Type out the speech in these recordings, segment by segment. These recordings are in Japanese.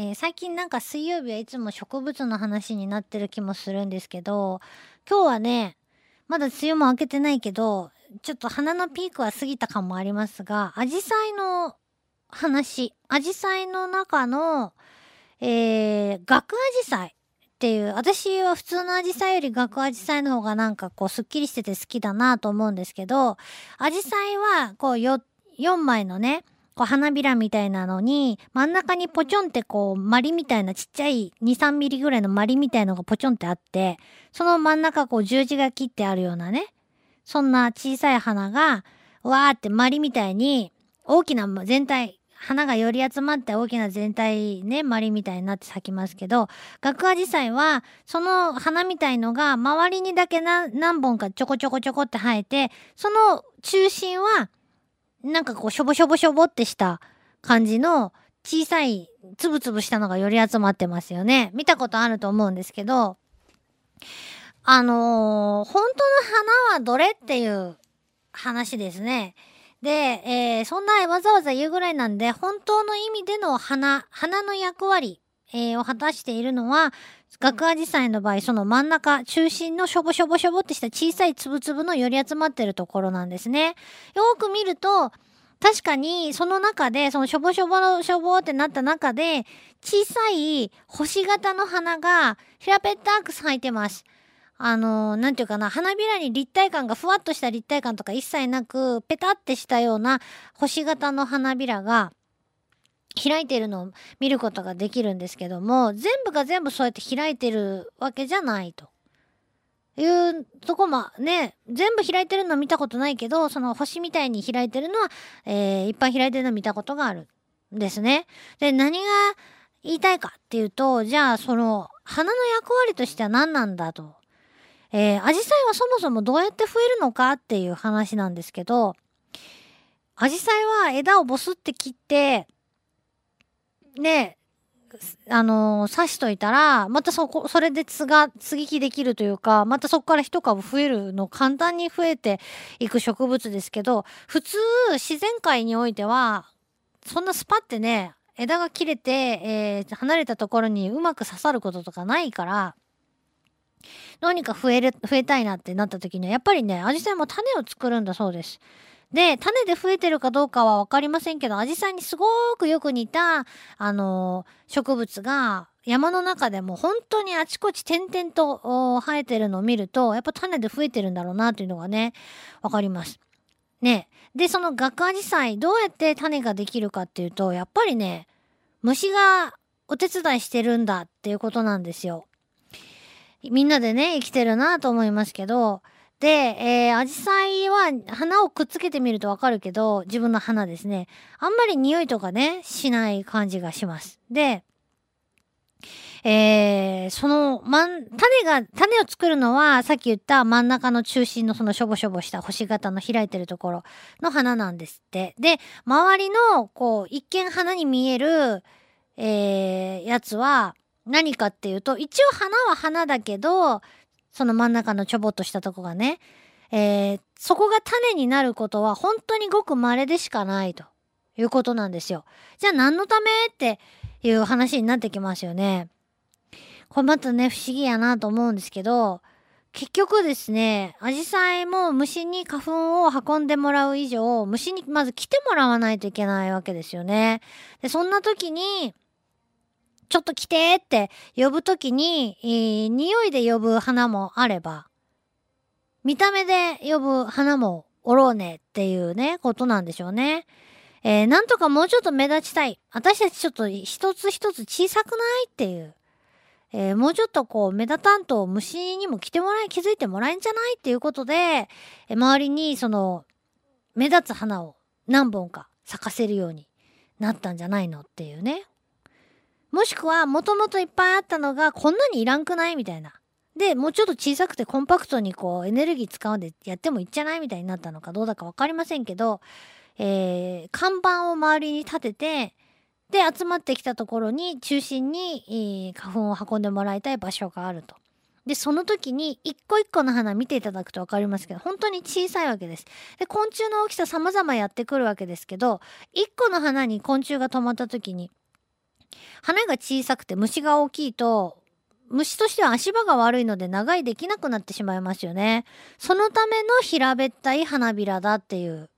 えー、最近なんか水曜日はいつも植物の話になってる気もするんですけど、今日はね、まだ梅雨も明けてないけど、ちょっと花のピークは過ぎた感もありますが、アジサイの話、アジサイの中の、えー、学アジサイっていう、私は普通のアジサイより学アジサイの方がなんかこうスッキリしてて好きだなと思うんですけど、アジサイはこう 4, 4枚のね、こう花びらみたいなのに、真ん中にポチョンってこう、マリみたいなちっちゃい2、3ミリぐらいのマリみたいのがポチョンってあって、その真ん中こう十字が切ってあるようなね、そんな小さい花が、わーってマリみたいに、大きな全体、花がより集まって大きな全体ね、マリみたいになって咲きますけど、学アジサイは、その花みたいのが周りにだけ何本かちょこちょこちょこって生えて、その中心は、なんかこう、しょぼしょぼしょぼってした感じの小さい、つぶつぶしたのがより集まってますよね。見たことあると思うんですけど、あのー、本当の花はどれっていう話ですね。で、えー、そんなわざわざ言うぐらいなんで、本当の意味での花、花の役割、えー、を果たしているのは、学アジサイの場合、その真ん中、中心のしょぼしょぼしょぼってした小さいつぶつぶの寄り集まってるところなんですね。よく見ると、確かに、その中で、そのしょぼしょぼのしょぼってなった中で、小さい星型の花が平べったく咲いてます。あの、なんていうかな、花びらに立体感が、ふわっとした立体感とか一切なく、ペタってしたような星型の花びらが、開いてるのを見ることができるんですけども、全部が全部そうやって開いてるわけじゃないと。いうとこもね、全部開いてるの見たことないけど、その星みたいに開いてるのは、えー、いっぱい開いてるの見たことがあるんですね。で、何が言いたいかっていうと、じゃあその花の役割としては何なんだとえー、アジサイはそもそもどうやって増えるのかっていう話なんですけど、アジサイは枝をボスって切って、ね、あのー、刺しといたら、またそこ、それでつが、接ぎ木できるというか、またそこから一株増えるの簡単に増えていく植物ですけど、普通、自然界においては、そんなスパってね、枝が切れて、えー、離れたところにうまく刺さることとかないから、どうにか増える、増えたいなってなった時には、やっぱりね、アジサイも種を作るんだそうです。で、種で増えてるかどうかはわかりませんけど、アジサイにすごくよく似た、あのー、植物が山の中でも本当にあちこち点々と生えてるのを見ると、やっぱ種で増えてるんだろうなというのがね、わかります。ね。で、その学アジサイ、どうやって種ができるかっていうと、やっぱりね、虫がお手伝いしてるんだっていうことなんですよ。みんなでね、生きてるなと思いますけど、で、えー、アジサイは花をくっつけてみるとわかるけど、自分の花ですね。あんまり匂いとかね、しない感じがします。で、えー、その、まん、種が、種を作るのは、さっき言った真ん中の中心のそのしょぼしょぼした星型の開いてるところの花なんですって。で、周りの、こう、一見花に見える、えー、やつは、何かっていうと、一応花は花だけど、その真ん中のちょぼっとしたとこがね、えー、そこが種になることは本当にごく稀でしかないということなんですよ。じゃあ何のためっていう話になってきますよね。これまたね、不思議やなと思うんですけど、結局ですね、アジサイも虫に花粉を運んでもらう以上、虫にまず来てもらわないといけないわけですよね。で、そんな時に、ちょっと来てって呼ぶときに、えー、匂いで呼ぶ花もあれば、見た目で呼ぶ花もおろうねっていうね、ことなんでしょうね。えー、なんとかもうちょっと目立ちたい。私たちちょっと一つ一つ小さくないっていう。えー、もうちょっとこう目立たんと虫にも来てもらい、気づいてもらえんじゃないっていうことで、え、周りにその目立つ花を何本か咲かせるようになったんじゃないのっていうね、もしくは、もともといっぱいあったのが、こんなにいらんくない？みたいな。で、もうちょっと小さくてコンパクトにこう、エネルギー使うんでやってもいいんじゃないみたいになったのかどうだかわかりませんけど、えー、看板を周りに立てて、で、集まってきたところに、中心に、えー、花粉を運んでもらいたい場所があると。で、その時に、一個一個の花見ていただくとわかりますけど、本当に小さいわけです。で、昆虫の大きさ様々やってくるわけですけど、一個の花に昆虫が止まった時に、花が小さくて虫が大きいと虫としては足場が悪いので長いできなくなってしまいますよね。そのための平べったい花びらだっていう。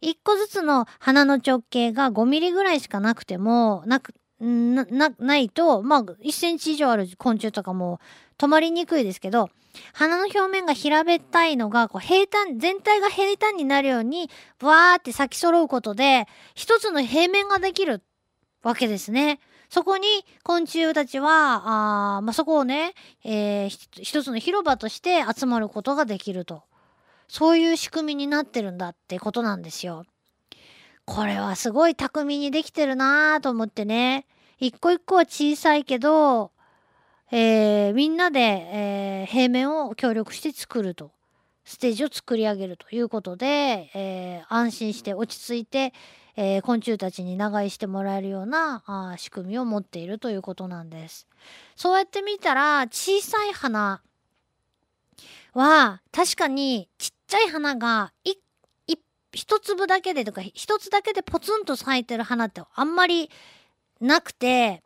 一個ずつの花の直径が5ミリぐらいしかなくても、なく、な、な、ないと、まあ、1センチ以上ある昆虫とかも止まりにくいですけど、花の表面が平べったいのが、こう平坦、全体が平坦になるように、わーって咲き揃うことで、一つの平面ができるわけですね。そこに昆虫たちは、あまあ、そこをね、えー、一つの広場として集まることができると。そういう仕組みになってるんだってことなんですよ。これはすごい巧みにできてるなぁと思ってね。一個一個は小さいけど、えー、みんなで、えー、平面を協力して作ると。ステージを作り上げるということで、えー、安心して落ち着いて、えー、昆虫たちに長居してもらえるようなあ仕組みを持っているということなんです。そうやって見たら小さい花は確かにちっちゃい花が一粒だけでとか一つだけでポツンと咲いてる花ってあんまりなくて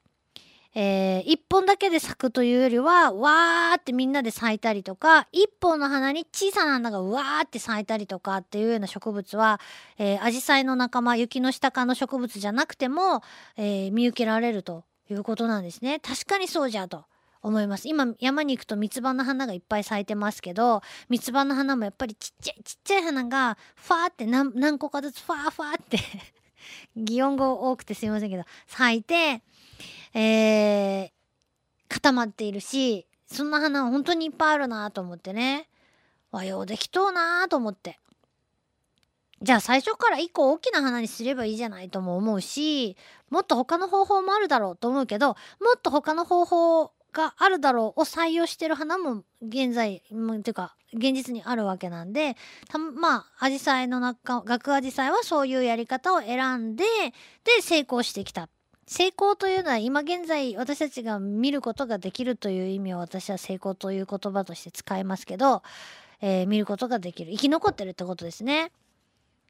えー、一本だけで咲くというよりは、わーってみんなで咲いたりとか、一本の花に小さな花がわーって咲いたりとかっていうような植物は、えー、アジサイの仲間、雪の下科の植物じゃなくても、えー、見受けられるということなんですね。確かにそうじゃと。思います。今山に行くと三つ葉の花がいっぱい咲いてますけど、三つ葉の花もやっぱりちっちゃいちっちゃい花がファーって何何個かずつファーファーって 擬音語多くてすいませんけど、咲いて、えー、固まっているし、そんな花本当にいっぱいあるなと思ってね。和洋できとうなと思って。じゃあ最初から一個大きな花にすればいいじゃないとも思うし、もっと他の方法もあるだろうと思うけど、もっと他の方法があるだろうを採用してる花も現在、っていうか現実にあるわけなんで、たまあ、アジサイの中、学アジサイはそういうやり方を選んで、で成功してきた。成功というのは今現在私たちが見ることができるという意味を私は成功という言葉として使いますけど、えー、見ることができる生き残ってるってことですね。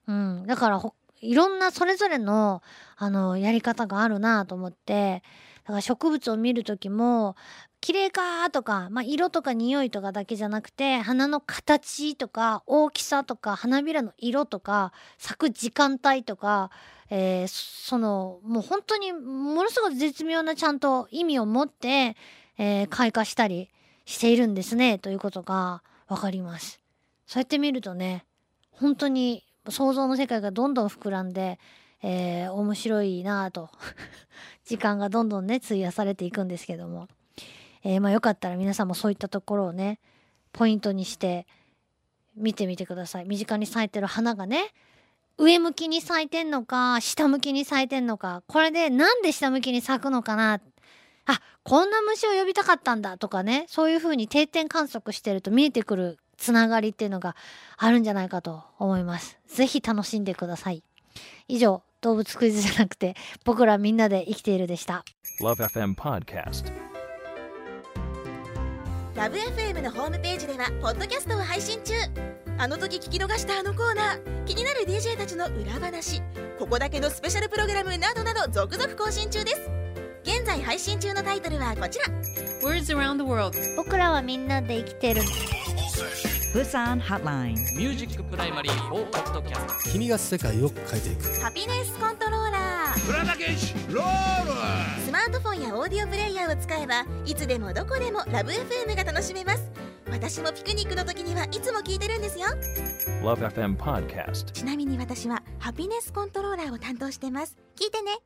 うん、だからいろんなそれぞれのあのやり方があるなと思ってだから植物を見る時も綺麗かとか、まあ、色とか匂いとかだけじゃなくて花の形とか大きさとか花びらの色とか咲く時間帯とかえー、そのもう本当にものすごく絶妙なちゃんと意味を持って、えー、開花したりしているんですねということが分かります。そうやって見るとね本当に想像の世界がどんどん膨らんで、えー、面白いなぁと 時間がどんどんね費やされていくんですけども、えー、まあよかったら皆さんもそういったところをねポイントにして見てみてください身近に咲いてる花がね上向きに咲いてんのか下向きに咲いてんのかこれでなんで下向きに咲くのかなあこんな虫を呼びたかったんだとかねそういう風に定点観測してると見えてくるつながりっていうのがあるんじゃないかと思います。ぜひ楽しんでください。以上動物クイズじゃなくて僕らみんなで生きているでした。LoveFM Podcast. LoveFM のホームページではポッドキャストを配信中。あの時聞き逃したあのコーナー気になる DJ たちの裏話ここだけのスペシャルプログラムなどなど続々更新中です。現在配信中のタイトルはこちら。Words around the world 僕らはみんなで生きてるプサンハッラインミュージックプライマリー4ポッドキャスト君が世界を変えていく。ハピネスコントローラープラダケシロール。スマートフォンやオーディオプレイヤーを使えばいつでもどこでもラブ f m が楽しめます。私もピクニックの時にはいつも聞いてるんですよ。LoveFM Podcast. ちなみに私はハピネスコントローラーを担当してます。聞いてね